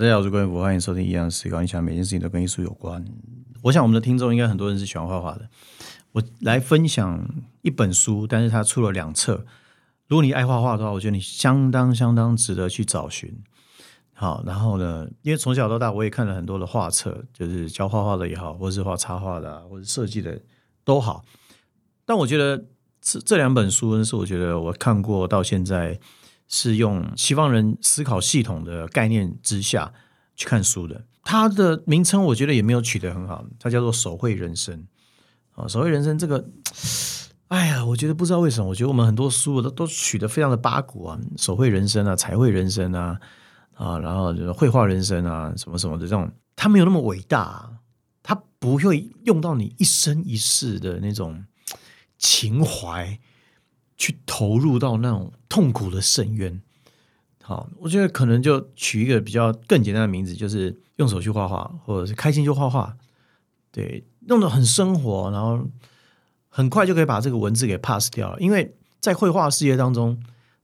大家好，我是关于福，欢迎收听《一样思考》。你想每件事情都跟艺术有关？我想我们的听众应该很多人是喜欢画画的。我来分享一本书，但是它出了两册。如果你爱画画的话，我觉得你相当相当值得去找寻。好，然后呢，因为从小到大我也看了很多的画册，就是教画画的也好，或是画插画的，或者设计的都好。但我觉得这这两本书呢，是我觉得我看过到现在。是用西方人思考系统的概念之下去看书的。它的名称我觉得也没有取得很好，它叫做“手绘人生”啊，“手绘人生”这个，哎呀，我觉得不知道为什么，我觉得我们很多书都都取得非常的八股啊，“手绘人生”啊，“彩绘人生”啊，啊，然后就是绘画人生啊，什么什么的这种，它没有那么伟大，它不会用到你一生一世的那种情怀。去投入到那种痛苦的深渊，好，我觉得可能就取一个比较更简单的名字，就是用手去画画，或者是开心就画画，对，弄得很生活，然后很快就可以把这个文字给 pass 掉了。因为在绘画世界当中，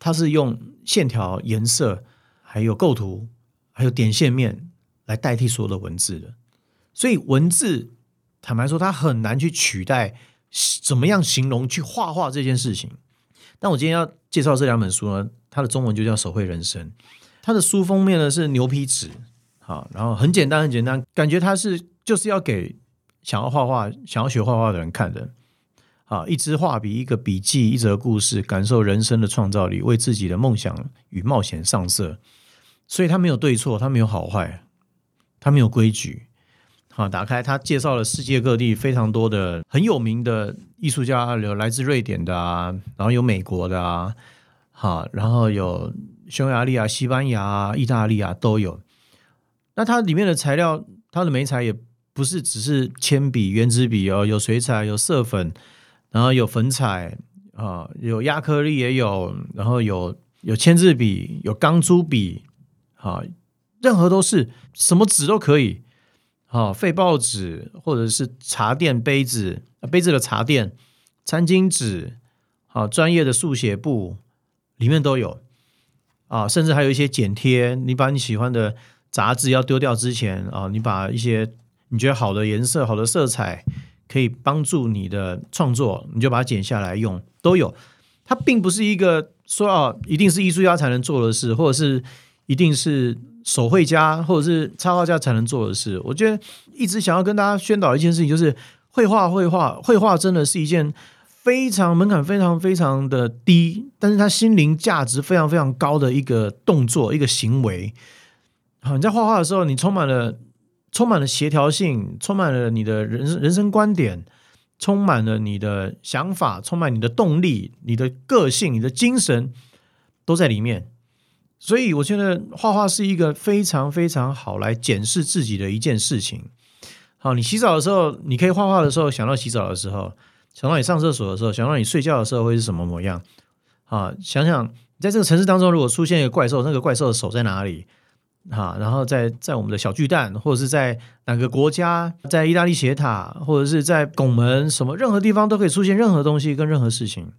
它是用线条、颜色、还有构图、还有点线面来代替所有的文字的，所以文字坦白说，它很难去取代怎么样形容去画画这件事情。但我今天要介绍这两本书呢，它的中文就叫《手绘人生》，它的书封面呢是牛皮纸，好，然后很简单很简单，感觉它是就是要给想要画画、想要学画画的人看的，啊，一支画笔、一个笔记、一则故事，感受人生的创造力，为自己的梦想与冒险上色，所以它没有对错，它没有好坏，它没有规矩。啊，打开它介绍了世界各地非常多的很有名的艺术家，有来自瑞典的啊，然后有美国的啊，好，然后有匈牙利啊、西班牙啊、意大利啊都有。那它里面的材料，它的媒材也不是只是铅笔、圆珠笔哦，有水彩、有色粉，然后有粉彩啊，有亚克力也有，然后有有签字笔、有钢珠笔，好，任何都是什么纸都可以。好，废报纸或者是茶垫杯子，杯子的茶垫、餐巾纸，好，专业的速写布里面都有啊，甚至还有一些剪贴。你把你喜欢的杂志要丢掉之前啊，你把一些你觉得好的颜色、好的色彩可以帮助你的创作，你就把它剪下来用，都有。它并不是一个说哦，一定是艺术家才能做的事，或者是一定是。手绘家或者是插画家才能做的事，我觉得一直想要跟大家宣导一件事情，就是绘画，绘画，绘画真的是一件非常门槛非常非常的低，但是它心灵价值非常非常高的一个动作，一个行为。好，你在画画的时候，你充满了充满了协调性，充满了你的人人生观点，充满了你的想法，充满你的动力，你的个性，你的精神都在里面。所以我觉得画画是一个非常非常好来检视自己的一件事情。好，你洗澡的时候，你可以画画的时候想到洗澡的时候，想到你上厕所的时候，想到你睡觉的时候会是什么模样？啊，想想在这个城市当中，如果出现一个怪兽，那个怪兽的手在哪里？哈，然后在在我们的小巨蛋，或者是在哪个国家，在意大利斜塔，或者是在拱门，什么任何地方都可以出现任何东西跟任何事情。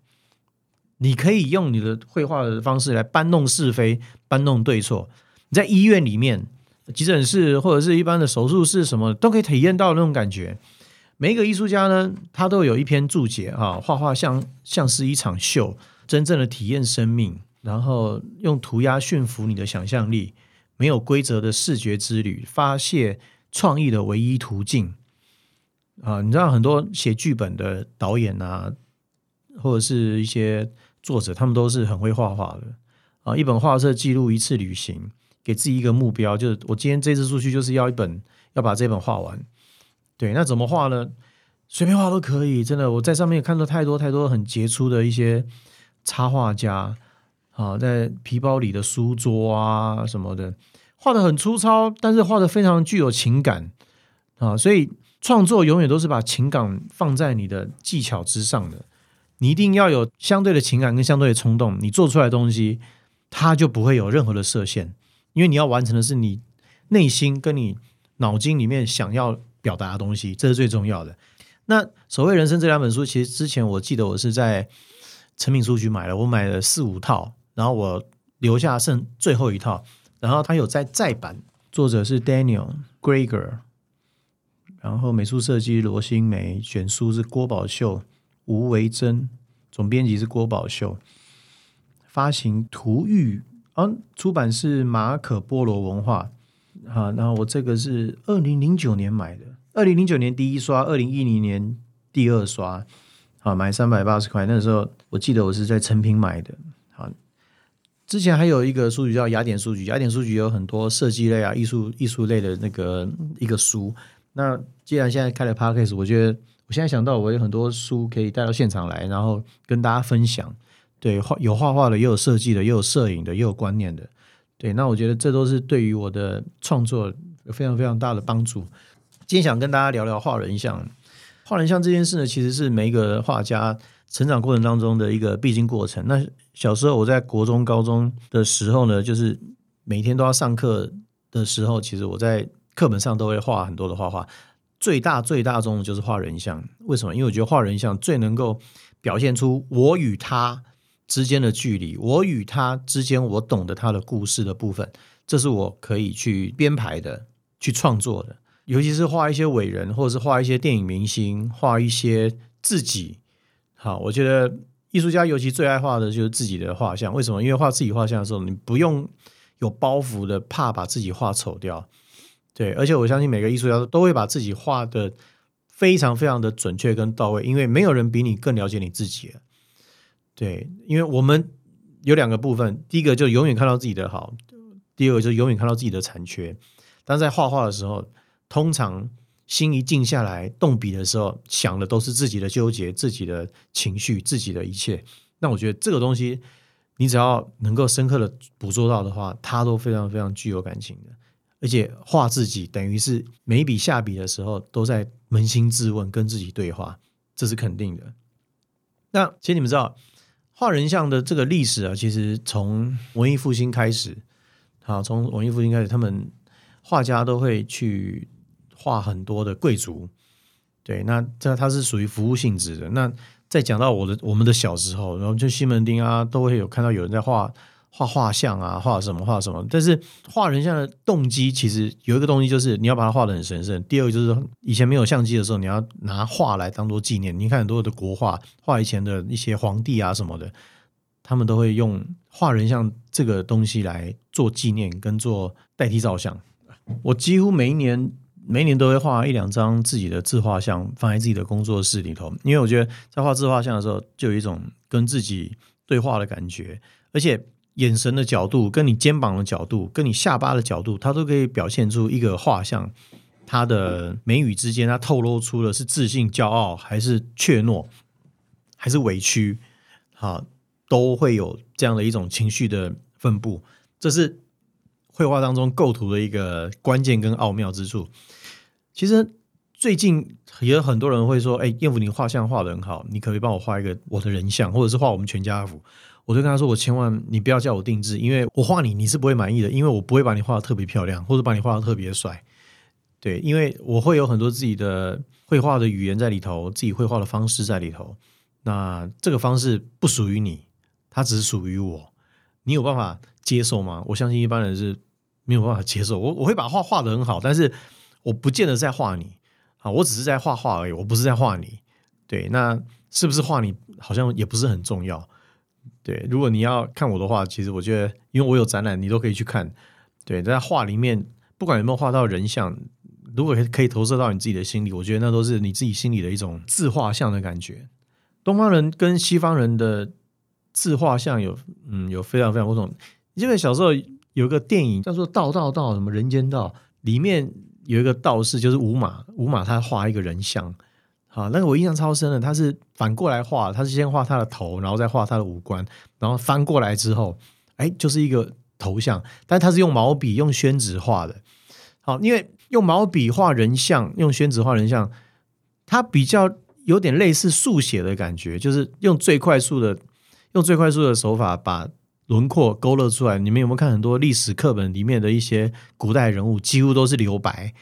你可以用你的绘画的方式来搬弄是非、搬弄对错。你在医院里面、急诊室或者是一般的手术室，什么都可以体验到那种感觉。每一个艺术家呢，他都有一篇注解啊，画画像像是一场秀，真正的体验生命，然后用涂鸦驯服你的想象力，没有规则的视觉之旅，发泄创意的唯一途径。啊，你知道很多写剧本的导演啊，或者是一些。作者他们都是很会画画的啊！一本画册记录一次旅行，给自己一个目标，就是我今天这次出去就是要一本，要把这本画完。对，那怎么画呢？随便画都可以，真的。我在上面看到太多太多很杰出的一些插画家啊，在皮包里的书桌啊什么的，画的很粗糙，但是画的非常具有情感啊！所以创作永远都是把情感放在你的技巧之上的。你一定要有相对的情感跟相对的冲动，你做出来的东西，它就不会有任何的设限，因为你要完成的是你内心跟你脑筋里面想要表达的东西，这是最重要的。那《所谓人生》这两本书，其实之前我记得我是在成品书局买了，我买了四五套，然后我留下剩最后一套，然后它有在再版作者是 Daniel Greger，然后美术设计罗新梅，选书是郭宝秀、吴维珍，总编辑是郭宝秀，发行图玉，啊，出版是马可波罗文化。好，然后我这个是二零零九年买的，二零零九年第一刷，二零一零年第二刷，好，买三百八十块。那时候我记得我是在成品买的。好，之前还有一个书局叫雅典书局，雅典书局有很多设计类啊、艺术艺术类的那个一个书。那既然现在开了 podcast，我觉得我现在想到我有很多书可以带到现场来，然后跟大家分享。对，画有画画的，也有设计的，也有摄影的，也有观念的。对，那我觉得这都是对于我的创作非常非常大的帮助。今天想跟大家聊聊画人像，画人像这件事呢，其实是每一个画家成长过程当中的一个必经过程。那小时候我在国中、高中的时候呢，就是每天都要上课的时候，其实我在课本上都会画很多的画画。最大最大众的就是画人像。为什么？因为我觉得画人像最能够表现出我与他。之间的距离，我与他之间，我懂得他的故事的部分，这是我可以去编排的、去创作的。尤其是画一些伟人，或者是画一些电影明星，画一些自己。好，我觉得艺术家尤其最爱画的就是自己的画像。为什么？因为画自己画像的时候，你不用有包袱的，怕把自己画丑掉。对，而且我相信每个艺术家都会把自己画的非常非常的准确跟到位，因为没有人比你更了解你自己了。对，因为我们有两个部分，第一个就永远看到自己的好，第二个就永远看到自己的残缺。但在画画的时候，通常心一静下来，动笔的时候，想的都是自己的纠结、自己的情绪、自己的一切。那我觉得这个东西，你只要能够深刻的捕捉到的话，它都非常非常具有感情的。而且画自己，等于是每一笔下笔的时候，都在扪心自问，跟自己对话，这是肯定的。那其实你们知道。画人像的这个历史啊，其实从文艺复兴开始，好，从文艺复兴开始，他们画家都会去画很多的贵族，对，那这它是属于服务性质的。那再讲到我的我们的小时候，然后就西门町啊，都会有看到有人在画。画画像啊，画什么画什么，但是画人像的动机其实有一个动机，就是你要把它画的很神圣。第二个就是以前没有相机的时候，你要拿画来当做纪念。你看很多的国画，画以前的一些皇帝啊什么的，他们都会用画人像这个东西来做纪念跟做代替照相。我几乎每一年每一年都会画一两张自己的自画像放在自己的工作室里头，因为我觉得在画自画像的时候，就有一种跟自己对话的感觉，而且。眼神的角度，跟你肩膀的角度，跟你下巴的角度，它都可以表现出一个画像。它的眉宇之间，它透露出的是自信、骄傲，还是怯懦，还是委屈？哈，都会有这样的一种情绪的分布。这是绘画当中构图的一个关键跟奥妙之处。其实最近也有很多人会说：“哎，燕福，你画像画的很好，你可以帮我画一个我的人像，或者是画我们全家福。”我就跟他说：“我千万你不要叫我定制，因为我画你你是不会满意的，因为我不会把你画的特别漂亮，或者把你画的特别帅。对，因为我会有很多自己的绘画的语言在里头，自己绘画的方式在里头。那这个方式不属于你，它只是属于我。你有办法接受吗？我相信一般人是没有办法接受。我我会把画画的很好，但是我不见得在画你啊，我只是在画画而已，我不是在画你。对，那是不是画你好像也不是很重要。”对，如果你要看我的话，其实我觉得，因为我有展览，你都可以去看。对，在画里面，不管有没有画到人像，如果可以投射到你自己的心里，我觉得那都是你自己心里的一种自画像的感觉。东方人跟西方人的自画像有，嗯，有非常非常不同。因为小时候有一个电影叫做《道道道》，什么人间道，里面有一个道士，就是五马，五马他画一个人像。好，那个我印象超深的，他是反过来画，他是先画他的头，然后再画他的五官，然后翻过来之后，哎，就是一个头像，但他是用毛笔用宣纸画的。好，因为用毛笔画人像，用宣纸画人像，它比较有点类似速写的感觉，就是用最快速的，用最快速的手法把轮廓勾勒出来。你们有没有看很多历史课本里面的一些古代人物，几乎都是留白。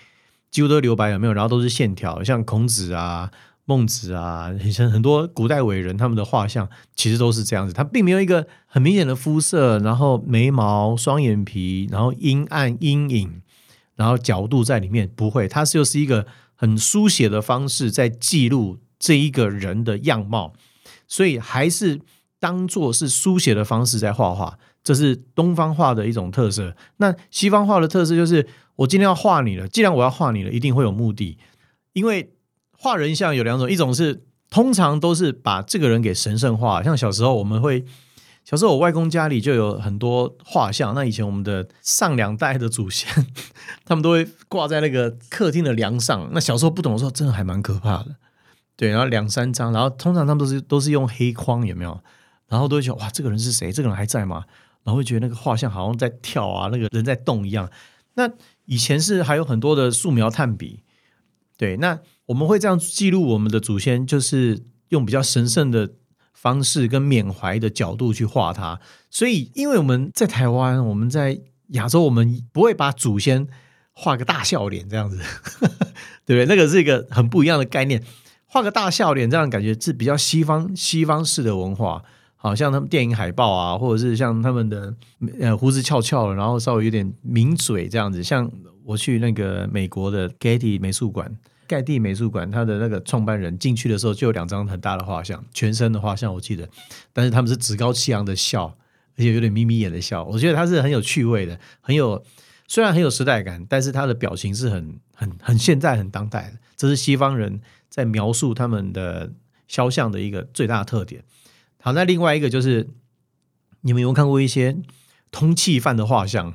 几乎都留白有没有？然后都是线条，像孔子啊、孟子啊，像很多古代伟人他们的画像，其实都是这样子。他并没有一个很明显的肤色，然后眉毛、双眼皮，然后阴暗、阴影，然后角度在里面，不会，它就是一个很书写的方式在记录这一个人的样貌，所以还是当做是书写的方式在画画，这是东方画的一种特色。那西方画的特色就是，我今天要画你了，既然我要画你了，一定会有目的，因为画人像有两种，一种是通常都是把这个人给神圣化，像小时候我们会。小时候，我外公家里就有很多画像。那以前我们的上两代的祖先，他们都会挂在那个客厅的梁上。那小时候不懂的时候，真的还蛮可怕的。对，然后两三张，然后通常他们都是都是用黑框，有没有？然后都会觉得哇，这个人是谁？这个人还在吗？然后会觉得那个画像好像在跳啊，那个人在动一样。那以前是还有很多的素描炭笔。对，那我们会这样记录我们的祖先，就是用比较神圣的。方式跟缅怀的角度去画它，所以因为我们在台湾，我们在亚洲，我们不会把祖先画个大笑脸这样子，对不对？那个是一个很不一样的概念，画个大笑脸这样感觉是比较西方西方式的文化，好像他们电影海报啊，或者是像他们的呃胡子翘翘，然后稍微有点抿嘴这样子。像我去那个美国的 Getty 美术馆。盖蒂美术馆，他的那个创办人进去的时候就有两张很大的画像，全身的画像我记得，但是他们是趾高气扬的笑，而且有点眯眯眼的笑。我觉得他是很有趣味的，很有虽然很有时代感，但是他的表情是很很很现在很当代的。这是西方人在描述他们的肖像的一个最大特点。好，那另外一个就是你们有看过一些通缉犯的画像？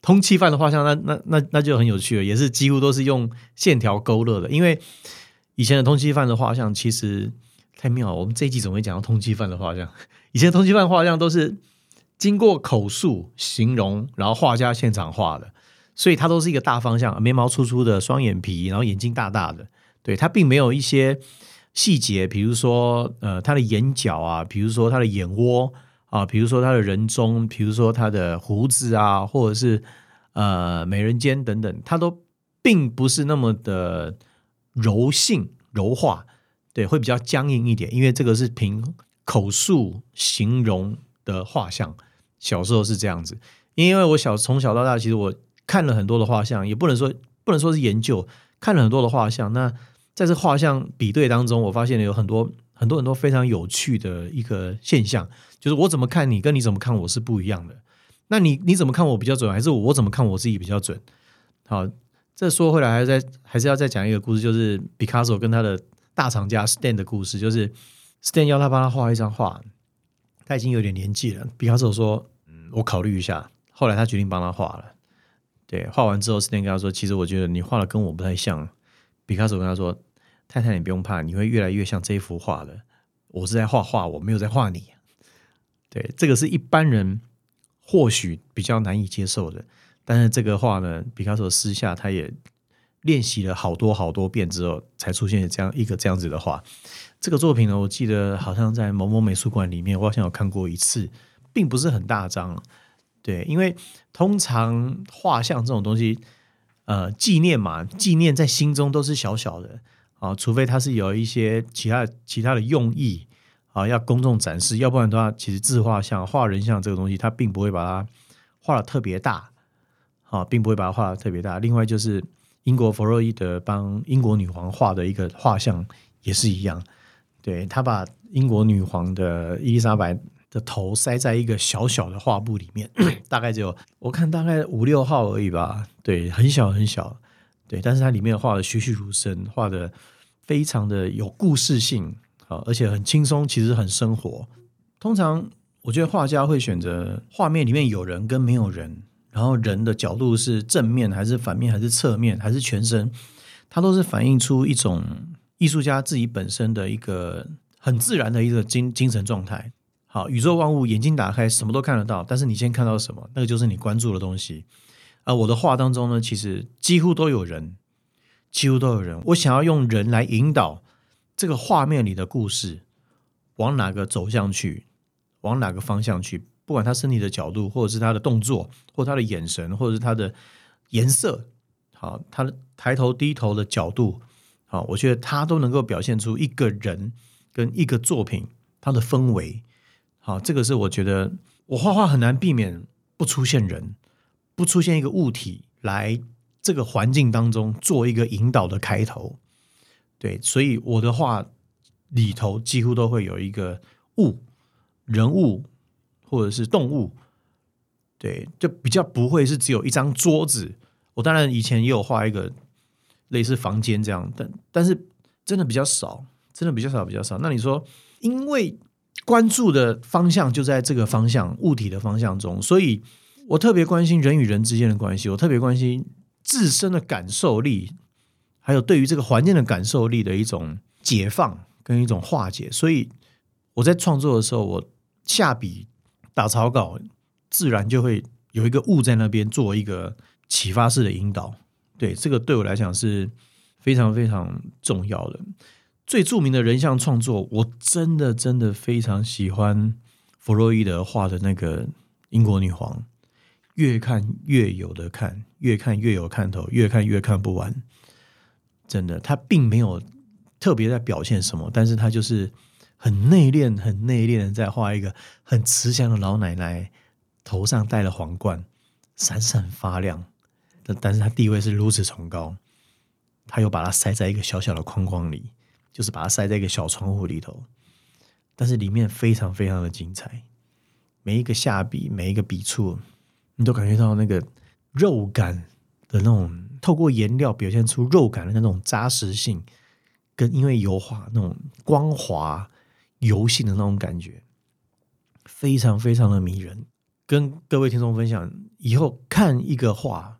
通缉犯的画像，那那那那就很有趣了，也是几乎都是用线条勾勒的。因为以前的通缉犯的画像其实太妙。我们这一集怎么会讲到通缉犯的画像？以前通缉犯画像都是经过口述形容，然后画家现场画的，所以它都是一个大方向：眉毛粗粗的，双眼皮，然后眼睛大大的。对，它并没有一些细节，比如说呃，他的眼角啊，比如说他的眼窝。啊，比如说他的人中，比如说他的胡子啊，或者是呃美人尖等等，他都并不是那么的柔性柔化，对，会比较僵硬一点，因为这个是凭口述形容的画像。小时候是这样子，因为我小从小到大，其实我看了很多的画像，也不能说不能说是研究，看了很多的画像。那在这画像比对当中，我发现了有很多很多很多非常有趣的一个现象。就是我怎么看你，跟你怎么看我是不一样的。那你你怎么看我比较准，还是我怎么看我自己比较准？好，这说回来，还是再还是要再讲一个故事，就是毕卡索跟他的大厂家 Stan 的故事。就是 Stan 要他帮他画一张画，他已经有点年纪了。毕卡索说：“嗯，我考虑一下。”后来他决定帮他画了。对，画完之后，Stan 跟他说：“其实我觉得你画的跟我不太像。”毕卡索跟他说：“太太，你不用怕，你会越来越像这幅画的。我是在画画，我没有在画你。”对，这个是一般人或许比较难以接受的，但是这个画呢，毕卡索私下他也练习了好多好多遍之后，才出现这样一个这样子的画。这个作品呢，我记得好像在某某美术馆里面，我好像有看过一次，并不是很大张。对，因为通常画像这种东西，呃，纪念嘛，纪念在心中都是小小的啊，除非它是有一些其他其他的用意。啊，要公众展示，要不然的话，其实自画像、画人像这个东西，它并不会把它画的特别大，啊，并不会把它画的特别大。另外，就是英国弗洛伊德帮英国女皇画的一个画像也是一样，对他把英国女皇的伊丽莎白的头塞在一个小小的画布里面，大概只有我看大概五六号而已吧，对，很小很小，对，但是它里面画的栩栩如生，画的非常的有故事性。啊，而且很轻松，其实很生活。通常我觉得画家会选择画面里面有人跟没有人，然后人的角度是正面还是反面还是侧面还是全身，它都是反映出一种艺术家自己本身的一个很自然的一个精精神状态。好，宇宙万物眼睛打开什么都看得到，但是你先看到什么，那个就是你关注的东西。而我的画当中呢，其实几乎都有人，几乎都有人。我想要用人来引导。这个画面里的故事往哪个走向去，往哪个方向去？不管他身体的角度，或者是他的动作，或他的眼神，或者是他的颜色，好，他的抬头低头的角度，好，我觉得他都能够表现出一个人跟一个作品他的氛围。好，这个是我觉得我画画很难避免不出现人，不出现一个物体来这个环境当中做一个引导的开头。对，所以我的画里头几乎都会有一个物、人物或者是动物。对，就比较不会是只有一张桌子。我当然以前也有画一个类似房间这样，但但是真的比较少，真的比较少，比较少。那你说，因为关注的方向就在这个方向，物体的方向中，所以我特别关心人与人之间的关系，我特别关心自身的感受力，还有对于这个环境的感受力的一种解放跟一种化解。所以我在创作的时候，我下笔打草稿。自然就会有一个物在那边做一个启发式的引导，对这个对我来讲是非常非常重要的。最著名的人像创作，我真的真的非常喜欢弗洛伊德画的那个英国女皇，越看越有的看，越看越有看头，越看越看不完。真的，他并没有特别在表现什么，但是他就是很内敛、很内敛的在画一个很慈祥的老奶奶。头上戴了皇冠，闪闪发亮，但是他地位是如此崇高，他又把它塞在一个小小的框框里，就是把它塞在一个小窗户里头，但是里面非常非常的精彩，每一个下笔，每一个笔触，你都感觉到那个肉感的那种，透过颜料表现出肉感的那种扎实性，跟因为油画那种光滑油性的那种感觉，非常非常的迷人。跟各位听众分享，以后看一个画，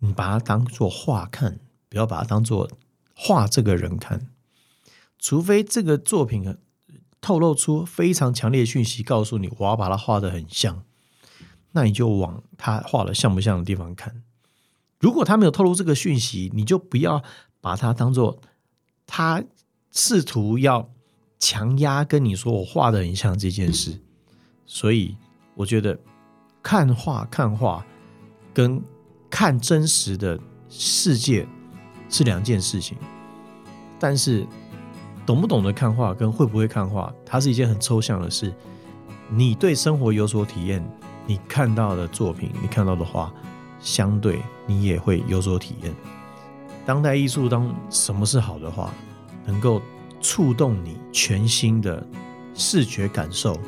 你把它当做画看，不要把它当做画这个人看。除非这个作品透露出非常强烈的讯息，告诉你我要把它画的很像，那你就往他画的像不像的地方看。如果他没有透露这个讯息，你就不要把它当做他试图要强压跟你说我画的很像这件事。所以我觉得。看画看画，跟看真实的世界是两件事情。但是，懂不懂得看画跟会不会看画，它是一件很抽象的事。你对生活有所体验，你看到的作品，你看到的画，相对你也会有所体验。当代艺术当什么是好的画，能够触动你全新的视觉感受，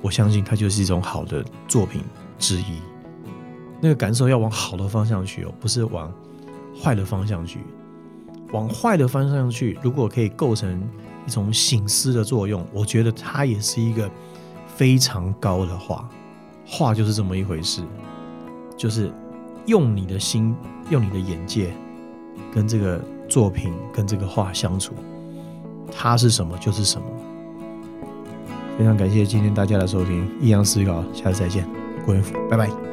我相信它就是一种好的作品。之一，那个感受要往好的方向去哦，不是往坏的方向去。往坏的方向去，如果可以构成一种醒思的作用，我觉得它也是一个非常高的画。画就是这么一回事，就是用你的心，用你的眼界，跟这个作品，跟这个画相处，它是什么就是什么。非常感谢今天大家的收听，易阳思考，下次再见。郭元福拜拜。